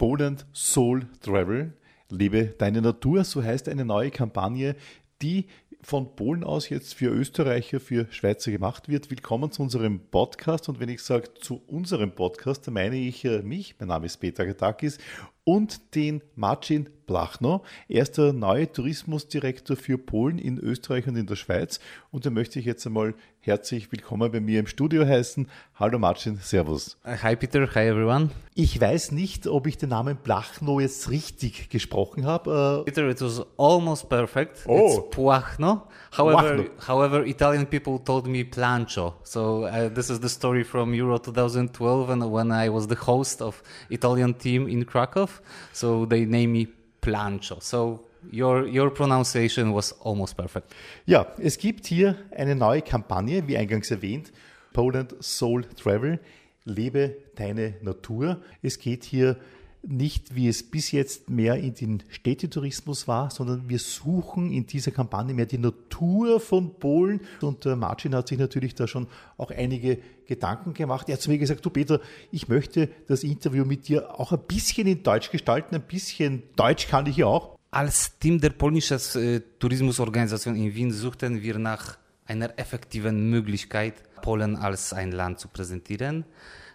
Poland Soul Travel. Lebe deine Natur, so heißt eine neue Kampagne, die von Polen aus jetzt für Österreicher, für Schweizer gemacht wird. Willkommen zu unserem Podcast. Und wenn ich sage zu unserem Podcast, dann meine ich äh, mich, mein Name ist Peter Gatakis, und den Marcin Blachno. Er ist der neue Tourismusdirektor für Polen in Österreich und in der Schweiz. Und da möchte ich jetzt einmal herzlich willkommen bei mir im Studio heißen. Hallo Marcin, Servus. Hi Peter, hi everyone. Ich weiß nicht, ob ich den Namen Blachno jetzt richtig gesprochen habe. Peter, it was almost perfect. Oh. It's Puachno. However, however, Italian people told me Plancho. So uh, this is the story from Euro 2012 and when I was the host of Italian team in Krakow. So they named me Plancho. So your, your pronunciation was almost perfect. Ja, es gibt hier eine neue Kampagne, wie eingangs erwähnt, Poland Soul Travel. Lebe deine Natur. Es geht hier nicht, wie es bis jetzt mehr in den Städtetourismus war, sondern wir suchen in dieser Kampagne mehr die Natur von Polen. Und der Marcin hat sich natürlich da schon auch einige Gedanken gemacht. Er hat zu mir gesagt, du Peter, ich möchte das Interview mit dir auch ein bisschen in Deutsch gestalten, ein bisschen Deutsch kann ich ja auch. Als Team der polnischen äh, Tourismusorganisation in Wien suchten wir nach einer effektiven Möglichkeit, Polen als ein Land zu präsentieren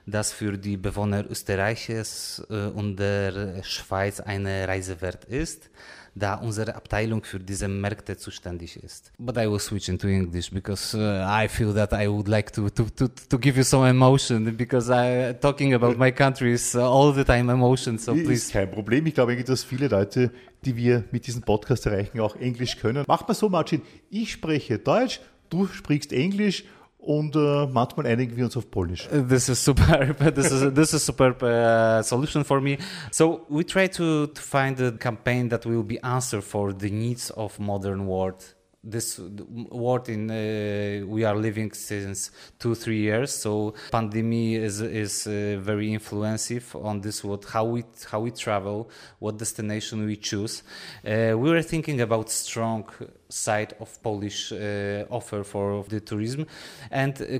das für die Bewohner Österreichs äh, und der Schweiz eine Reise wert ist, da unsere Abteilung für diese Märkte zuständig ist. But I will switch into English because uh, I feel that I would like to, to, to, to give you some emotion because I, talking about my country is all the time emotion. So please. Ist kein Problem. Ich glaube, dass viele Leute, die wir mit diesem Podcast erreichen, auch Englisch können. Mach mal so, Martin. Ich spreche Deutsch, du sprichst Englisch und äh, manchmal einigen wir uns auf Polnisch. This is superb. this is this is superb uh, solution for me. So we try to, to find a campaign that will be answer for the needs of modern world this world in uh, we are living since two three years so pandemic is is uh, very influensive on this world. how we how we travel what destination we choose uh, we were thinking about strong side of Polish uh, offer for the tourism. And uh,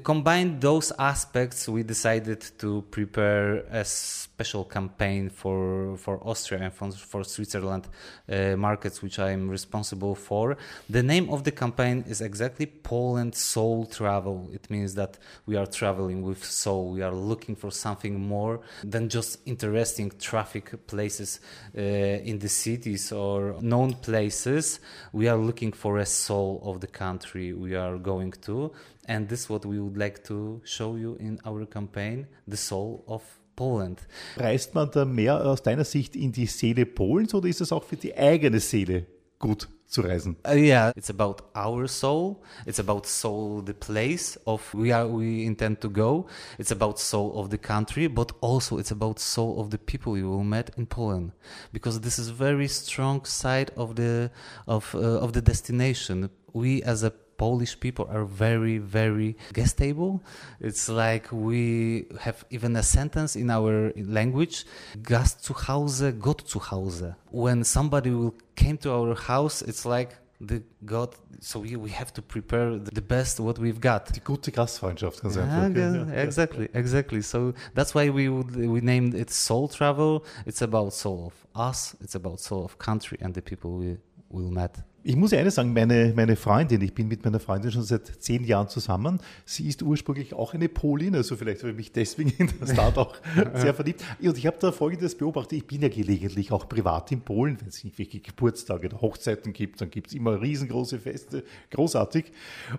those aspects we decided to prepare a special campaign for for Austria and for, for Switzerland uh, markets which I am responsible for. The name of the campaign is exactly Poland soul travel. It means that we are traveling with soul. We are looking for something more than just interesting traffic places uh, in the cities or known places. We are looking for a soul of the country we are going to and this is what we would like to show you in our campaign the soul of Poland. Reist man da mehr aus deiner Sicht in die Seele Polens oder ist es auch für die eigene Seele gut zu reisen? Uh, yeah, it's about our soul. It's about soul, the place of we are we intend to go. It's about soul of the country, but also it's about soul of the people you will meet in Poland, because this is very strong side of the of uh, of the destination. We as a Polish people are very, very gastable. It's like we have even a sentence in our language, Gast zu Hause, Gott zu Hause. When somebody will came to our house, it's like the God, so we, we have to prepare the best what we've got. Die gute Gastfreundschaft, ganz yeah, einfach. Yeah, exactly, exactly. So that's why we would we named it Soul Travel. It's about soul of us. It's about soul of country and the people we will met. Ich muss eines sagen, meine, meine Freundin, ich bin mit meiner Freundin schon seit zehn Jahren zusammen. Sie ist ursprünglich auch eine Polin, also vielleicht habe ich mich deswegen in das Start auch sehr verliebt. Und ich habe da Folgendes beobachtet. Ich bin ja gelegentlich auch privat in Polen, wenn es irgendwelche Geburtstage oder Hochzeiten gibt, dann gibt es immer riesengroße Feste, großartig.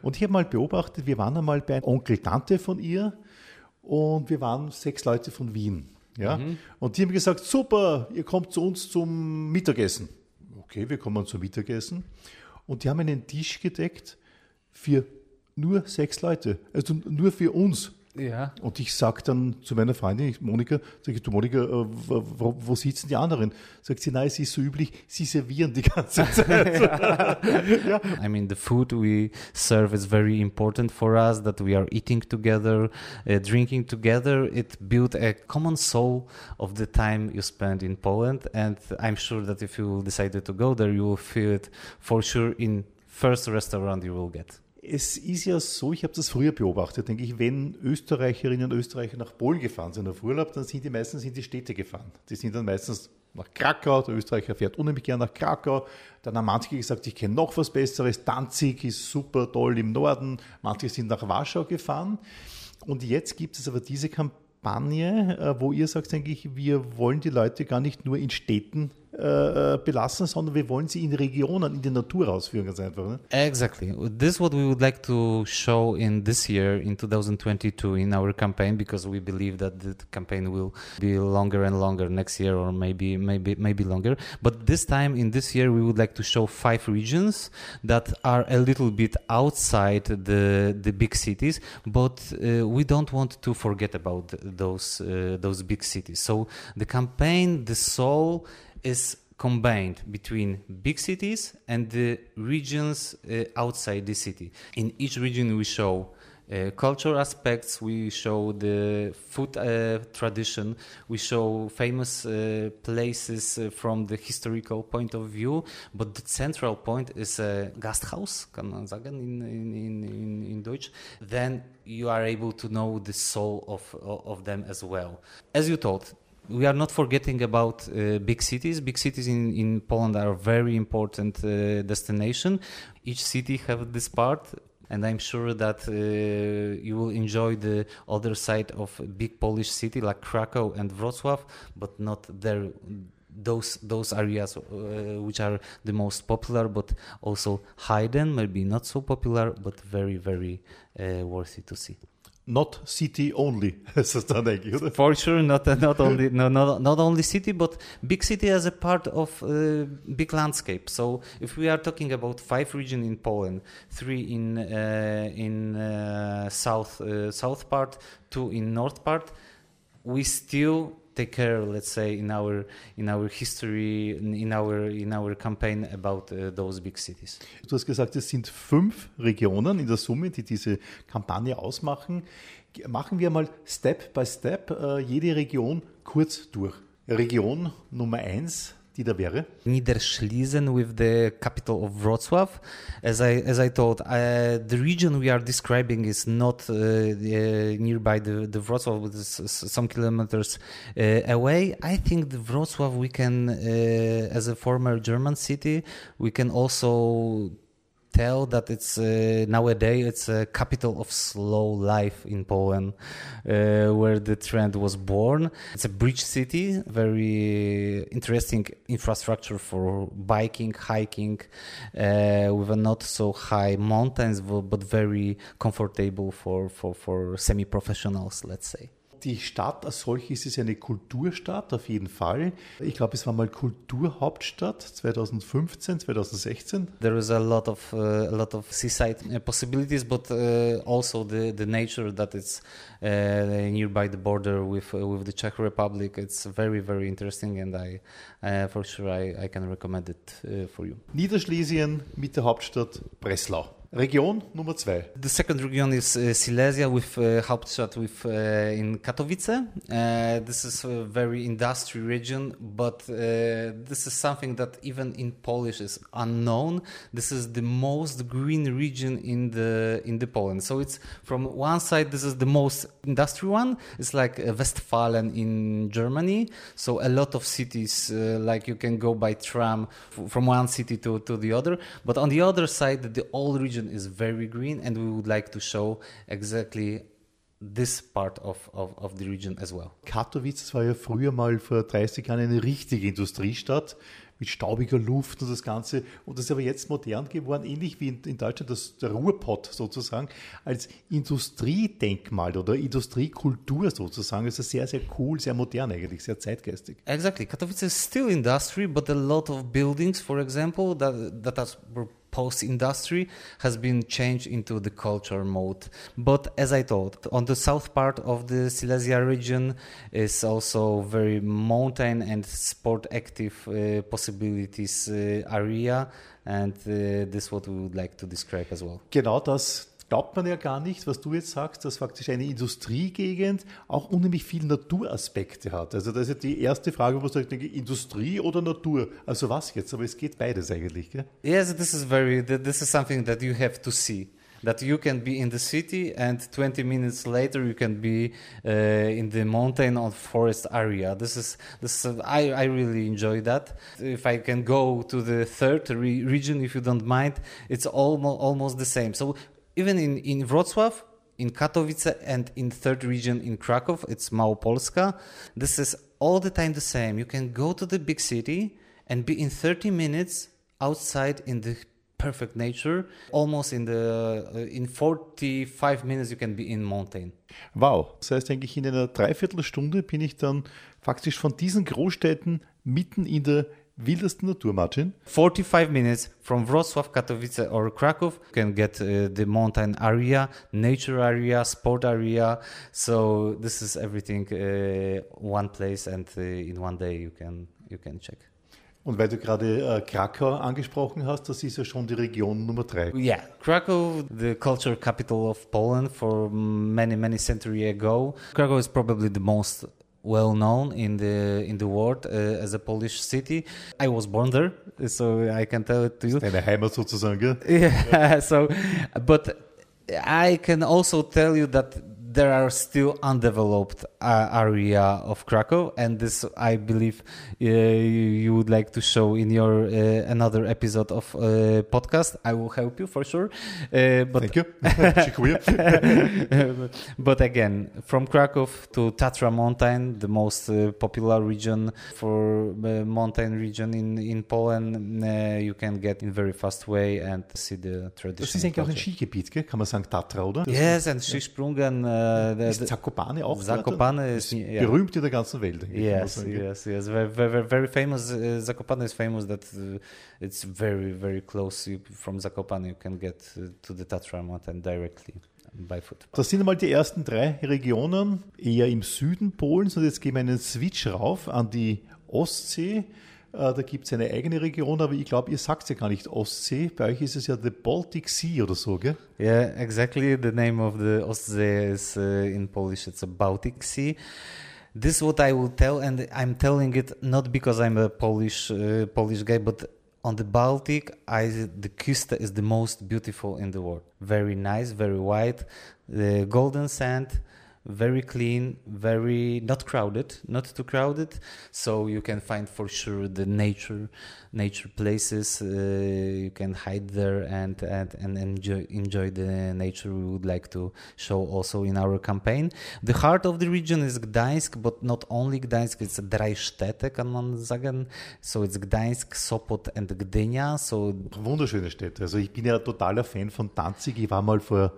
Und ich habe mal beobachtet, wir waren einmal bei Onkel, Tante von ihr und wir waren sechs Leute von Wien. Ja? Mhm. Und die haben gesagt, super, ihr kommt zu uns zum Mittagessen okay, wir kommen zum Mittagessen. Und die haben einen Tisch gedeckt für nur sechs Leute, also nur für uns. Ja. Und ich sage dann zu meiner Freundin, Monika, sage ich, du Monika, äh, wo, wo, sitzen die anderen? Sagt sie, nein, es ist so üblich, sie servieren die ganze Zeit. ja. I mean, the food we serve is very important for us, that we are eating together, uh, drinking together. It built a common soul of the time you spend in Poland. And I'm sure that if you decided to go there, you will feel it for sure in first restaurant you will get Es ist ja so, ich habe das früher beobachtet, denke ich, wenn Österreicherinnen und Österreicher nach Polen gefahren sind auf Urlaub, dann sind die meistens in die Städte gefahren. Die sind dann meistens nach Krakau, der Österreicher fährt unheimlich gern nach Krakau. Dann haben manche gesagt, ich kenne noch was Besseres, Danzig ist super toll im Norden. Manche sind nach Warschau gefahren. Und jetzt gibt es aber diese Kampagne, äh, wo ihr sagt, denke ich, wir wollen die Leute gar nicht nur in Städten äh, belassen, sondern wir wollen sie in Regionen, in die Natur ausführen, ganz einfach. Ne? Exactly. This is what we would like to show in this year, in 2022, in our campaign, because we believe that the campaign will be longer and longer next year, or maybe, maybe, maybe longer. But this time, in this year, we would like to show five regions that are a little bit outside the the big cities, but uh, we don't want to forget about those uh, those big cities. So the campaign, the soul is combined between big cities and the regions uh, outside the city. In each region, we show uh, cultural aspects, we show the food uh, tradition, we show famous uh, places uh, from the historical point of view, but the central point is a Gasthaus, kann man sagen in, in, in, in Deutsch. Then you are able to know the soul of, of them as well. As you told, we are not forgetting about uh, big cities. Big cities in, in Poland are very important uh, destination. Each city have this part, and I'm sure that uh, you will enjoy the other side of big Polish city like Krakow and Wrocław, but not there. Those those areas uh, which are the most popular, but also hidden, maybe not so popular, but very very uh, worthy to see not city only? For sure, not not only no, not, not only city, but big city as a part of uh, big landscape. So if we are talking about five regions in Poland, three in uh, in uh, south uh, south part, two in north part, we still take care, let's say, in our in our history, in our in our campaign about uh, those big cities. Du hast gesagt, es sind fünf Regionen in der Summe, die diese Kampagne ausmachen. Machen wir mal Step by Step uh, jede Region kurz durch. Region Nummer eins die da wäre? Niederschließen with the capital of Wrocław. As I as I told, uh, the region we are describing is not uh, uh, nearby the the Wrocław, but some kilometers uh, away. I think the Wrocław we can, uh, as a former German city, we can also tell that it's uh, nowadays it's a capital of slow life in Poland, uh, where the trend was born. It's a bridge city, very interesting infrastructure for biking, hiking, uh, with a not so high mountains, but very comfortable for for for semi-professionals, let's say. Die Stadt als solches ist eine Kulturstadt, auf jeden Fall. Ich glaube, es war mal Kulturhauptstadt 2015, 2016. There is a lot of uh, a lot of seaside uh, possibilities, but uh, also the the nature that it's uh, nearby the border with uh, with the Czech Republic. It's very very interesting, and I uh, for sure I, I can recommend it for you. Niederschlesien mit der Hauptstadt Breslau. Region Nummer zwei. The second region is uh, Silesia with uh, Hauptstadt with uh, in Katowice. Uh, this is a very industry region, but uh, this is something that even in Polish is unknown. This is the most green region in the in the Poland. So it's from one side this is the most industrial one. It's like uh, Westfalen in Germany. So a lot of cities like you can go by tram from one city to, to the other. But on the other side, the old region region is very green, and we would like to show exactly this part of, of, of the region as well. Katowice war ja früher mal vor 30 Jahren eine richtige Industriestadt mit staubiger Luft und das Ganze. Und das ist aber jetzt modern geworden, ähnlich wie in, in Deutschland das, der Ruhrpott sozusagen, als Industriedenkmal oder Industriekultur sozusagen. Das ist sehr, sehr cool, sehr modern eigentlich, sehr zeitgeistig. Exactly. Katowice is still industry, but a lot of buildings, for example, that, that are post industry has been changed into the culture mode. But as I told, on the south part of the Silesia region is also very mountain and sport active uh, possibilities uh, area, and uh, this is what we would like to describe as well. Genau das glaubt man ja gar nicht, was du jetzt sagst, dass faktisch eine Industriegegend auch unheimlich viele Naturaspekte hat. Also das ist ja die erste Frage, wo ich denke, Industrie oder Natur? Also was jetzt? Aber es geht beides eigentlich, gell? Yes, this is very, this is something that you have to see. that you can be in the city and 20 minutes later you can be uh, in the mountain or forest area. This is this. Uh, I I really enjoy that. If I can go to the third re- region, if you don't mind, it's almost almost the same. So even in in Wrocław in Katowice and in third region in Krakow, it's Małopolska. This is all the time the same. You can go to the big city and be in 30 minutes outside in the perfect nature. Almost in the uh, in 45 minutes you can be in mountain. Wow. Das heißt eigentlich in einer Dreiviertelstunde bin ich dann faktisch von diesen Großstädten mitten in der wildesten Natur, Martin. 45 minutes from Wrocław, Katowice or Krakow you can get uh, the mountain area, nature area, sport area. So this is everything uh, one place and uh, in one day you can you can check. Und weil du gerade äh, Krakau angesprochen hast, das ist ja schon die Region Nummer drei. Yeah, Krakow, the culture capital of Poland for many many century ago. Krakow is probably the most well known in the in the world uh, as a Polish city. I was born there, so I can tell it to you. Deine Heimat sozusagen? Yeah, so but I can also tell you that there are still undeveloped uh, area of Krakow, and this I believe uh, you, would like to show in your uh, another episode of uh, podcast. I will help you for sure. Uh, but Thank you. But again, from Krakow to Tatra Mountain, the most uh, popular region for mountain region in in Poland, uh, you can get in very fast way and see the Das tradition. ist eigentlich auch ein. Skigebiet, gell? kann man sagen, Tatra, oder? Yes, and Skisprungen. The, ist Zakopane auch? Zakopane is ist yeah. berühmt in der ganzen Welt. Yes, yes, yes. Very, very, very famous. Uh, Zakopane is famous that uh, it's very, very close. You, from Zakopane, you can get uh, to the Tatra mountain directly by foot. Das sind einmal die ersten drei Regionen, eher im Süden Polens. Und jetzt gehen wir einen Switch rauf an die Ostsee. Äh, Da gibt es eine eigene Region, aber ich glaube, ihr sagt ja gar nicht Ostsee. Bei euch ist es ja the Baltic Sea oder so, gell? Yeah, exactly. The name of the Ostsee is uh, in Polish. It's a Baltic Sea. This is what I will tell, and I'm telling it not because I'm a Polish uh, Polish guy, but on the Baltic, I the Kusta is the most beautiful in the world. Very nice, very white, the golden sand, very clean, very not crowded, not too crowded. So you can find for sure the nature, nature places. Uh, you can hide there and and and enjoy enjoy the nature. We would like to show also in our campaign. The heart of the region is Gdańsk, but not only Gdańsk. It's drei Städte, kann man sagen. So it's Gdańsk, Sopot and Gdynia. So Wunderschöne Städte. Also ich bin ja totaler Fan von Danzig. Ich war mal vor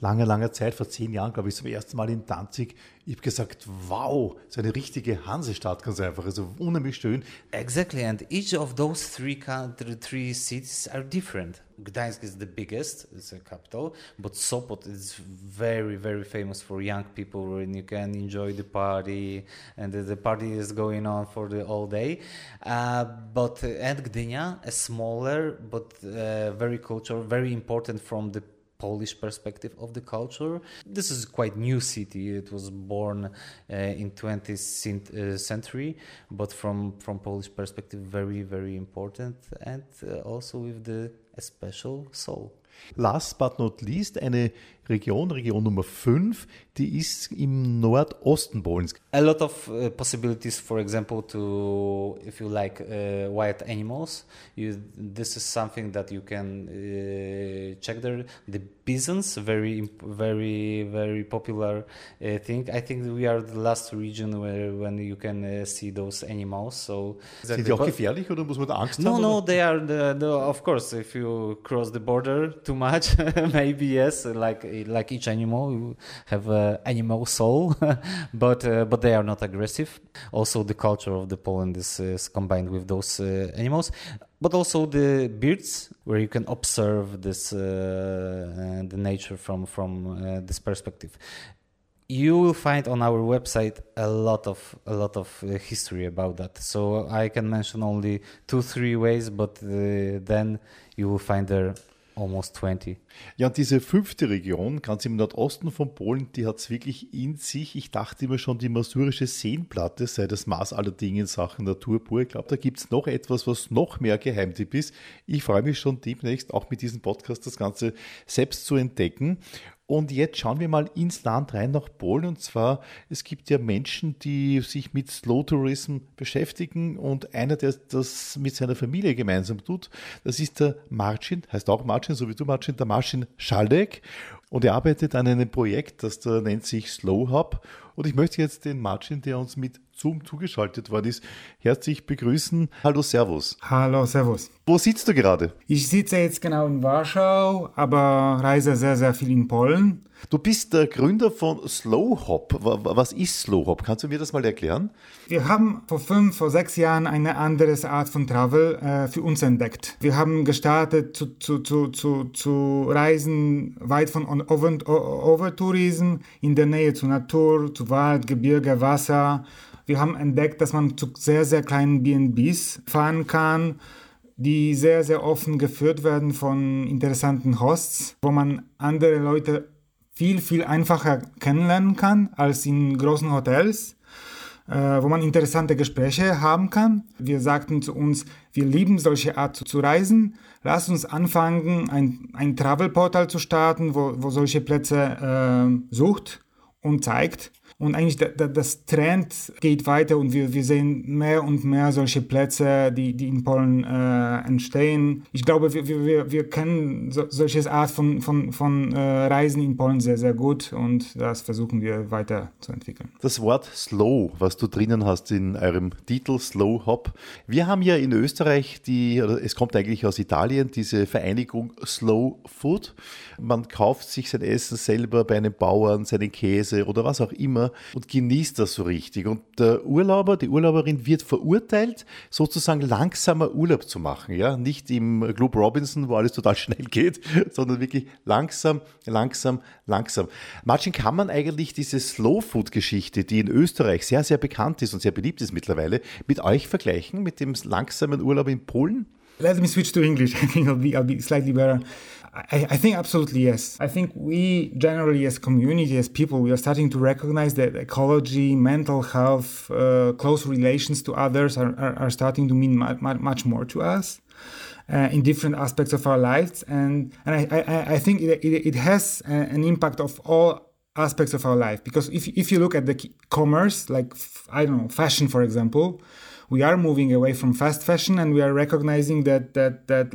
langer, langer Zeit, vor zehn Jahren, glaube ich, zum ersten Mal in Danzig. Ich habe gesagt, wow, so eine richtige Hansestadt ganz einfach. Also unheimlich schön. Exactly, and each of those three country, three cities are different. Gdańsk is the biggest; it's a capital, but Sopot is very, very famous for young people, and you can enjoy the party, and the, the party is going on for the all day. Uh, but uh, and Gdynia, a smaller but uh, very cultural, very important from the Polish perspective of the culture. This is quite new city. It was born uh, in 20th uh, century, but from from Polish perspective, very very important, and uh, also with the a special soul. Last but not least, eine Region, Region Nummer 5, die ist im Nordosten Polens. A lot of uh, possibilities, for example, to if you like uh, wild animals, you this is something that you can uh, check there. The bisons, very very very popular uh, thing. I think we are the last region where when you can uh, see those animals. So Sind die auch But- gefährlich oder muss man da Angst No, haben? no, oder? they are the, the of course. If you cross the border too much, maybe yes. Like like each animal, you have a animal soul, but uh, but they are not aggressive. Also, the culture of the Poland is, is combined with those uh, animals, but also the birds, where you can observe this uh, uh, the nature from from uh, this perspective. You will find on our website a lot of a lot of uh, history about that. So i can mention only two three ways but uh, then you will find there almost 20. Ja, und diese fünfte Region, ganz im Nordosten von Polen, die hat es wirklich in sich. Ich dachte immer schon, die masurische Seenplatte sei das Maß aller Dinge in Sachen Natur pur. Ich glaube, da gibt es noch etwas, was noch mehr Geheimtipp ist. Ich freue mich schon demnächst auch mit diesem Podcast das Ganze selbst zu entdecken. Und jetzt schauen wir mal ins Land rein nach Polen. Und zwar, es gibt ja Menschen, die sich mit Slow Tourism beschäftigen. Und einer, der das mit seiner Familie gemeinsam tut, das ist der Marcin, heißt auch Marcin, so wie du Marcin, der Marcin Schaldek. Und er arbeitet an einem Projekt, das da nennt sich Slow Hub. Und ich möchte jetzt den Marcin, der uns mit Zoom zugeschaltet worden ist, herzlich begrüßen. Hallo, Servus. Hallo, Servus. Wo sitzt du gerade? Ich sitze jetzt genau in Warschau, aber reise sehr, sehr viel in Polen. Du bist der Gründer von Slow Hop. Was ist Slow Hop? Kannst du mir das mal erklären? Wir haben vor fünf, vor sechs Jahren eine andere Art von Travel äh, für uns entdeckt. Wir haben gestartet zu, zu, zu, zu, zu Reisen weit von Overtourism in der Nähe zur Natur, zu Wald, Gebirge, Wasser. Wir haben entdeckt, dass man zu sehr, sehr kleinen BNBs fahren kann, die sehr, sehr offen geführt werden von interessanten Hosts, wo man andere Leute viel, viel einfacher kennenlernen kann als in großen Hotels, äh, wo man interessante Gespräche haben kann. Wir sagten zu uns, wir lieben solche Art zu reisen. Lass uns anfangen, ein, ein Travel-Portal zu starten, wo, wo solche Plätze äh, sucht und zeigt. Und eigentlich das Trend geht weiter und wir, wir sehen mehr und mehr solche Plätze, die, die in Polen äh, entstehen. Ich glaube, wir, wir, wir kennen so, solches Art von, von, von äh, Reisen in Polen sehr, sehr gut und das versuchen wir weiterzuentwickeln. Das Wort Slow, was du drinnen hast in eurem Titel Slow Hop. Wir haben ja in Österreich die, es kommt eigentlich aus Italien, diese Vereinigung Slow Food. Man kauft sich sein Essen selber bei einem Bauern, seinen Käse oder was auch immer und genießt das so richtig. Und der Urlauber, die Urlauberin wird verurteilt, sozusagen langsamer Urlaub zu machen. Ja? Nicht im Club Robinson, wo alles total schnell geht, sondern wirklich langsam, langsam, langsam. Martin, kann man eigentlich diese Slow-Food-Geschichte, die in Österreich sehr, sehr bekannt ist und sehr beliebt ist mittlerweile, mit euch vergleichen, mit dem langsamen Urlaub in Polen? Let me switch to English. I think I'll be, I'll be slightly better. I, I, think absolutely yes. I think we generally, as community, as people, we are starting to recognize that ecology, mental health, uh, close relations to others are, are, are starting to mean much, much more to us. Uh, in different aspects of our lives, and and I, I, I think it, it, it has an impact of all aspects of our life because if if you look at the commerce, like I don't know, fashion, for example, we are moving away from fast fashion and we are recognizing that that that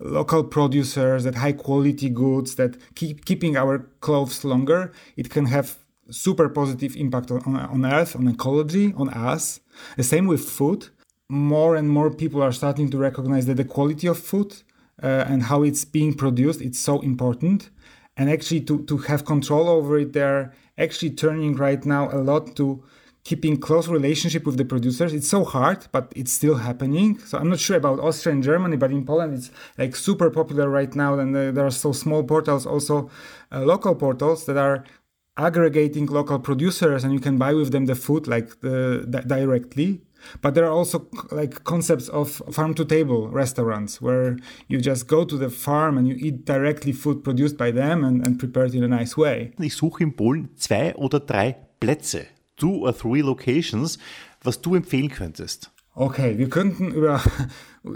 local producers that high quality goods that keep keeping our clothes longer it can have super positive impact on, on earth on ecology on us. The same with food. More and more people are starting to recognize that the quality of food uh, and how it's being produced it's so important. And actually to, to have control over it they're actually turning right now a lot to keeping close relationship with the producers. It's so hard, but it's still happening. So I'm not sure about Austria and Germany, but in Poland it's like super popular right now. And there are so small portals, also uh, local portals that are aggregating local producers, and you can buy with them the food like the, the directly. But there are also like concepts of farm to table restaurants where you just go to the farm and you eat directly food produced by them and, and prepared in a nice way. Ich suche in Polen zwei oder drei Plätze two or three locations, was du empfehlen könntest? Okay, wir könnten über,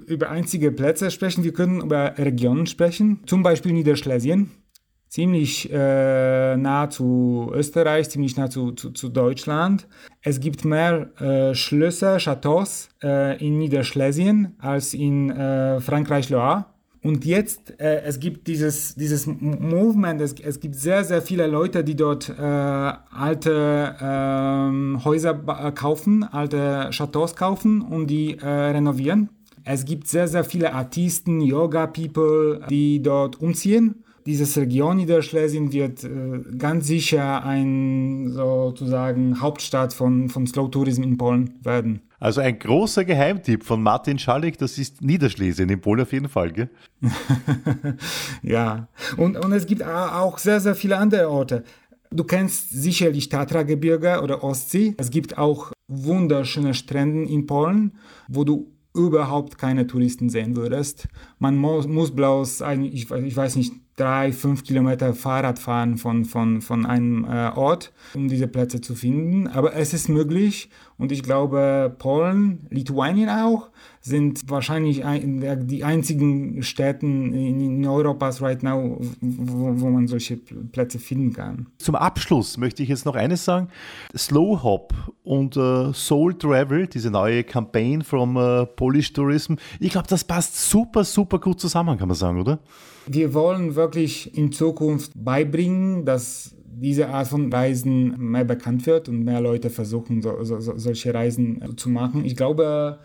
über einzige Plätze sprechen, wir können über Regionen sprechen, zum Beispiel Niederschlesien, ziemlich äh, nah zu Österreich, ziemlich nah zu, zu, zu Deutschland. Es gibt mehr äh, Schlösser, Chateaus äh, in Niederschlesien als in äh, Frankreich-Loire. Und jetzt, äh, es gibt dieses, dieses Movement, es, es gibt sehr, sehr viele Leute, die dort äh, alte äh, Häuser kaufen, alte Chateaus kaufen und die äh, renovieren. Es gibt sehr, sehr viele Artisten, Yoga-People, die dort umziehen. Diese Region Niederschlesien wird äh, ganz sicher ein sozusagen Hauptstadt von, von Slow Tourism in Polen werden. Also ein großer Geheimtipp von Martin Schalik, das ist Niederschlesien in Polen auf jeden Fall, gell? ja, und, und es gibt auch sehr, sehr viele andere Orte. Du kennst sicherlich Tatra-Gebirge oder Ostsee. Es gibt auch wunderschöne Strände in Polen, wo du überhaupt keine Touristen sehen würdest. Man muss, muss bloß, ein, ich, ich weiß nicht, drei, fünf Kilometer Fahrrad fahren von, von, von einem äh, Ort, um diese Plätze zu finden. Aber es ist möglich und ich glaube, Polen, Lituanien auch, sind wahrscheinlich ein, die einzigen Städten in, Europas right now, wo, wo, man solche Plätze finden kann. Zum Abschluss möchte ich jetzt noch eines sagen. Slow Hop und uh, Soul Travel, diese neue Campaign from uh, Polish Tourism, ich glaube, das passt super, super gut zusammen, kann man sagen, oder? Wir wollen wirklich in Zukunft beibringen, dass diese Art von Reisen mehr bekannt wird und mehr Leute versuchen, so, so, solche Reisen zu machen. Ich glaube,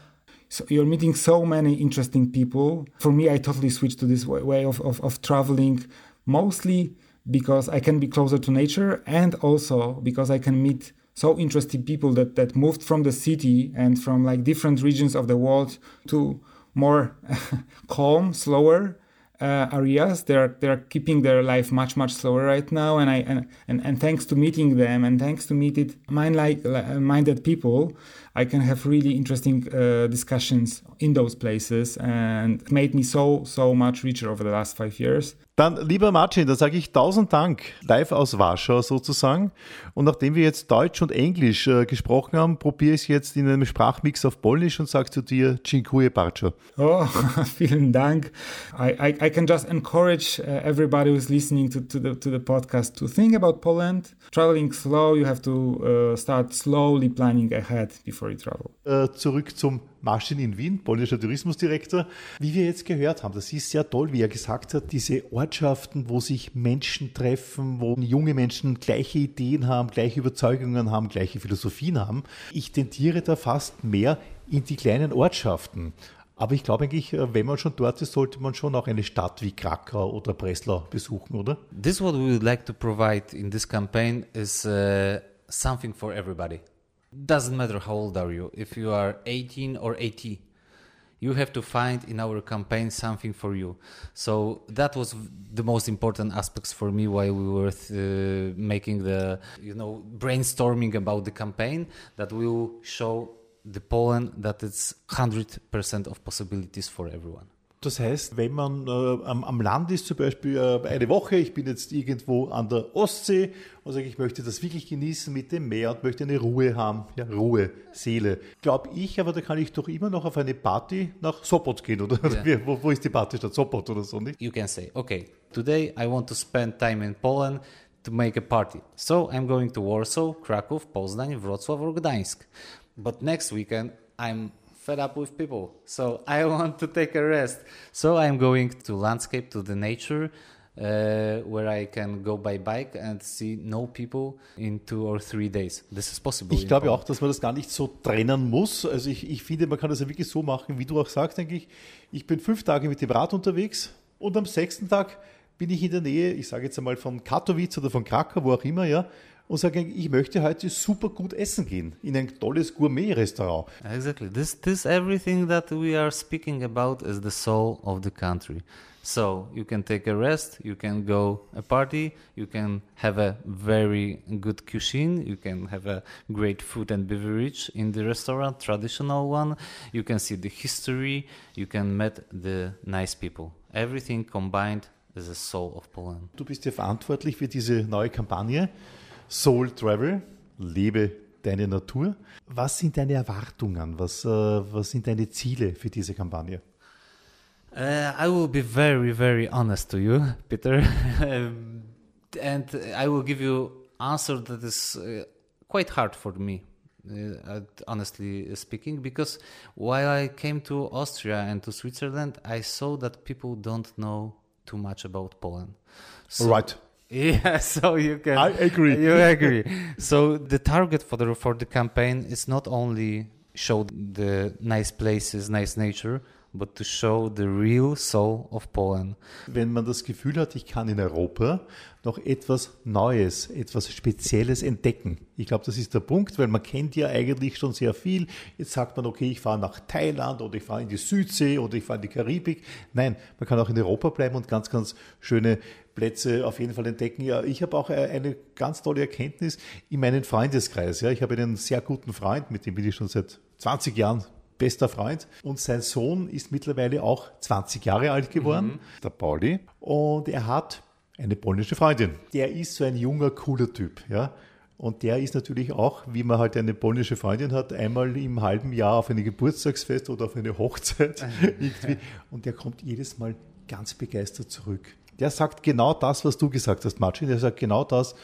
so you're meeting so many interesting people. For me, I totally switched to this way of, of, of traveling, mostly because I can be closer to nature and also because I can meet so interesting people that, that moved from the city and from like different regions of the world to more calm, slower uh, areas. They're they're keeping their life much much slower right now, and I and and, and thanks to meeting them and thanks to meeting mind like minded people, I can have really interesting uh, discussions in those places, and made me so so much richer over the last five years. Dann, lieber Marcin, da sage ich tausend Dank, live aus Warschau sozusagen. Und nachdem wir jetzt Deutsch und Englisch äh, gesprochen haben, probiere ich es jetzt in einem Sprachmix auf Polnisch und sage zu dir Dziękuję bardzo. Oh, vielen Dank. I, I, I can just encourage uh, everybody who's listening to, to, the, to the podcast to think about Poland. Traveling slow, you have to uh, start slowly planning ahead before you travel. Äh, zurück zum Marschin in Wien, polnischer Tourismusdirektor. Wie wir jetzt gehört haben, das ist sehr toll, wie er gesagt hat, diese Ortschaften, wo sich Menschen treffen, wo junge Menschen gleiche Ideen haben, gleiche Überzeugungen haben, gleiche Philosophien haben. Ich tendiere da fast mehr in die kleinen Ortschaften. Aber ich glaube eigentlich, äh, wenn man schon dort ist, sollte man schon auch eine Stadt wie Krakau oder Breslau besuchen, oder? This what we would like to provide in this campaign is uh, something for everybody. Doesn't matter how old are you. If you are 18 or 80, you have to find in our campaign something for you. So that was the most important aspects for me while we were uh, making the you know brainstorming about the campaign that will show the Poland that it's 100% of possibilities for everyone. Das heißt, wenn man äh, am, am, Land ist, zum Beispiel äh, eine Woche, ich bin jetzt irgendwo an der Ostsee und sage, ich möchte das wirklich genießen mit dem Meer und möchte eine Ruhe haben, ja, Ruhe, Seele. Glaube ich, aber da kann ich doch immer noch auf eine Party nach Sopot gehen, oder? Yeah. Wo, wo, ist die Party statt Sopot oder so, nicht? You can say, okay, today I want to spend time in Poland to make a party. So I'm going to Warsaw, Kraków, Poznań, Wrocław or Gdańsk. But next weekend I'm fed up with people. So I want to take a rest. So I'm going to landscape, to the nature, uh, where I can go by bike and see no people in two or three days. This is possible. Ich glaube auch, dass man das gar nicht so trennen muss. Also ich, ich finde, man kann das ja wirklich so machen, wie du auch sagst, denke ich. Ich bin fünf Tage mit dem Rad unterwegs und am sechsten Tag bin ich in der Nähe, ich sage jetzt einmal von Katowice oder von Krakau, wo auch immer, ja, und sage, ich möchte heute super gut essen gehen in ein tolles Gourmet-Restaurant. Exactly. This, this everything that we are speaking about is the soul of the country. So you can take a rest, you can go a party, you can have a very good cuisine, you can have a great food and beverage in the restaurant, traditional one. You can see the history, you can meet the nice people. Everything combined is the soul of Poland. Du bist ja verantwortlich für diese neue Kampagne. Soul Travel, lebe deine Natur. Was sind deine Erwartungen? Was, äh, was sind deine Ziele für diese Kampagne? Uh, I will be very, very honest to you, Peter, and I will give you answer that is uh, quite hard for me. Uh, honestly speaking, because while I came to Austria and to Switzerland, I saw that people don't know too much about Poland. So, right. Yeah, so you can. I agree. You agree. so the target for the for the campaign is not only show the nice places, nice nature, but to show the real soul of Poland. Wenn man das Gefühl hat, ich kann in Europa noch etwas Neues, etwas Spezielles entdecken. Ich glaube, das ist der Punkt, weil man kennt ja eigentlich schon sehr viel. Jetzt sagt man, okay, ich fahre nach Thailand oder ich fahre in die Südsee oder ich fahre in die Karibik. Nein, man kann auch in Europa bleiben und ganz, ganz schöne Plätze auf jeden Fall entdecken. Ja, ich habe auch eine ganz tolle Erkenntnis in meinem Freundeskreis. Ja, ich habe einen sehr guten Freund, mit dem bin ich schon seit 20 Jahren bester Freund. Und sein Sohn ist mittlerweile auch 20 Jahre alt geworden, mhm. der Pauli. Und er hat eine polnische Freundin. Der ist so ein junger, cooler Typ. Ja? Und der ist natürlich auch, wie man halt eine polnische Freundin hat, einmal im halben Jahr auf eine Geburtstagsfest oder auf eine Hochzeit irgendwie. Und der kommt jedes Mal ganz begeistert zurück. Der sagt genau das, was du gesagt hast, Marcin. Der sagt genau das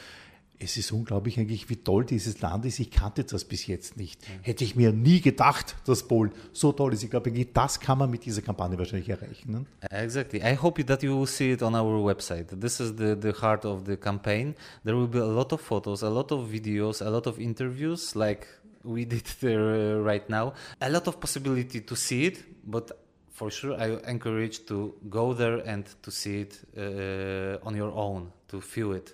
es ist unglaublich eigentlich, wie toll dieses Land ist. Ich kannte das bis jetzt nicht. Hätte ich mir nie gedacht, dass Polen so toll ist. Ich glaube, das kann man mit dieser Kampagne wahrscheinlich erreichen. Ne? Exactly. I hope that you will see it on our website. This is the, the heart of the campaign. There will be a lot of photos, a lot of videos, a lot of interviews like we did there uh, right now. A lot of possibility to see it, but for sure I encourage to go there and to see it uh, on your own, to feel it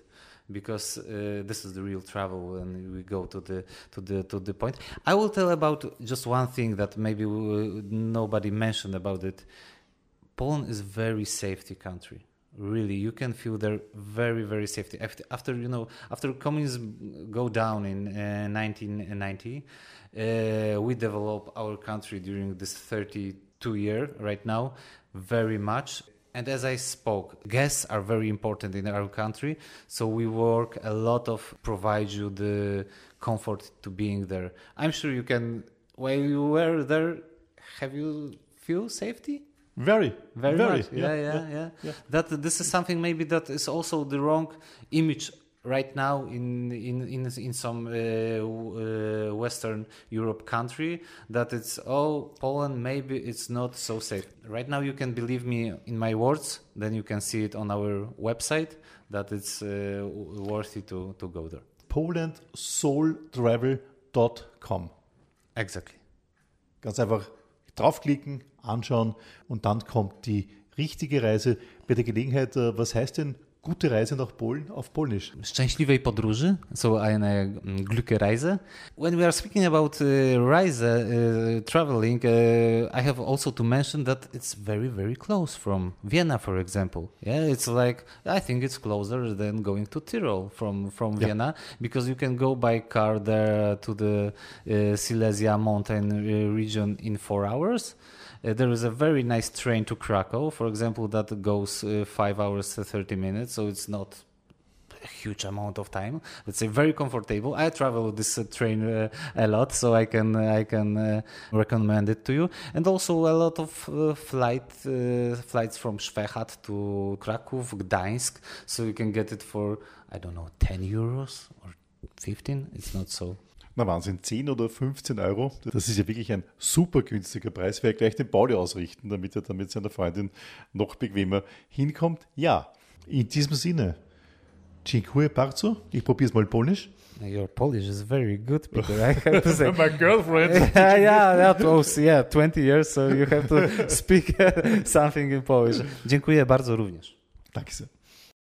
because uh, this is the real travel when we go to the to the to the point. I will tell about just one thing that maybe we, nobody mentioned about it. Poland is very safety country. Really, you can feel there very very safety after, after you know after communism go down in uh, 1990. Uh, we develop our country during this 32 year right now very much and as I spoke, guests are very important in our country, so we work a lot of provide you the comfort to being there. I'm sure you can. While you were there, have you feel safety? Very, very, very much. Yeah, yeah, yeah, yeah. yeah. That this is something maybe that is also the wrong image right now in in in, in some uh, uh, Western Europe country that it's oh Poland maybe it's not so safe. Right now you can believe me in my words. Then you can see it on our website that it's uh, worthy to to go there. PolandSoulTravel.com. Exactly. Ganz einfach draufklicken, anschauen und dann kommt die richtige Reise. Bei der Gelegenheit, äh, was heißt denn Gute Reise nach Polen auf Polnisch. Szczęśliwej podróży, so eine glückliche Reise. When we are speaking about uh, Reise, uh, traveling, uh, I have also to mention that it's very, very close from Vienna, for example. Yeah, it's like, I think it's closer than going to Tyrol from, from yeah. Vienna, because you can go by car there to the uh, Silesia mountain region in four hours. Uh, there is a very nice train to Krakow, for example, that goes uh, five hours to 30 minutes, so it's not a huge amount of time. Let's say very comfortable. I travel this uh, train uh, a lot, so I can I can uh, recommend it to you. And also a lot of uh, flight flights from Szwechat to Krakow, Gdańsk, so you can get it for I don't know 10 euros or 15. It's not so Na Wahnsinn, 10 oder 15 Euro. Das ist ja wirklich ein super günstiger Preis. Wer gleich den Pauli ausrichten, damit er dann mit seiner Freundin noch bequemer hinkommt. Ja, in diesem Sinne. Dziękuję bardzo. Ich probiere es mal Polnisch. Your Polish is very good, Peter. I have to say. My girlfriend. yeah, yeah, that was, yeah, 20 years, so you have to speak something in Polish. Dziękuję bardzo również. Tak,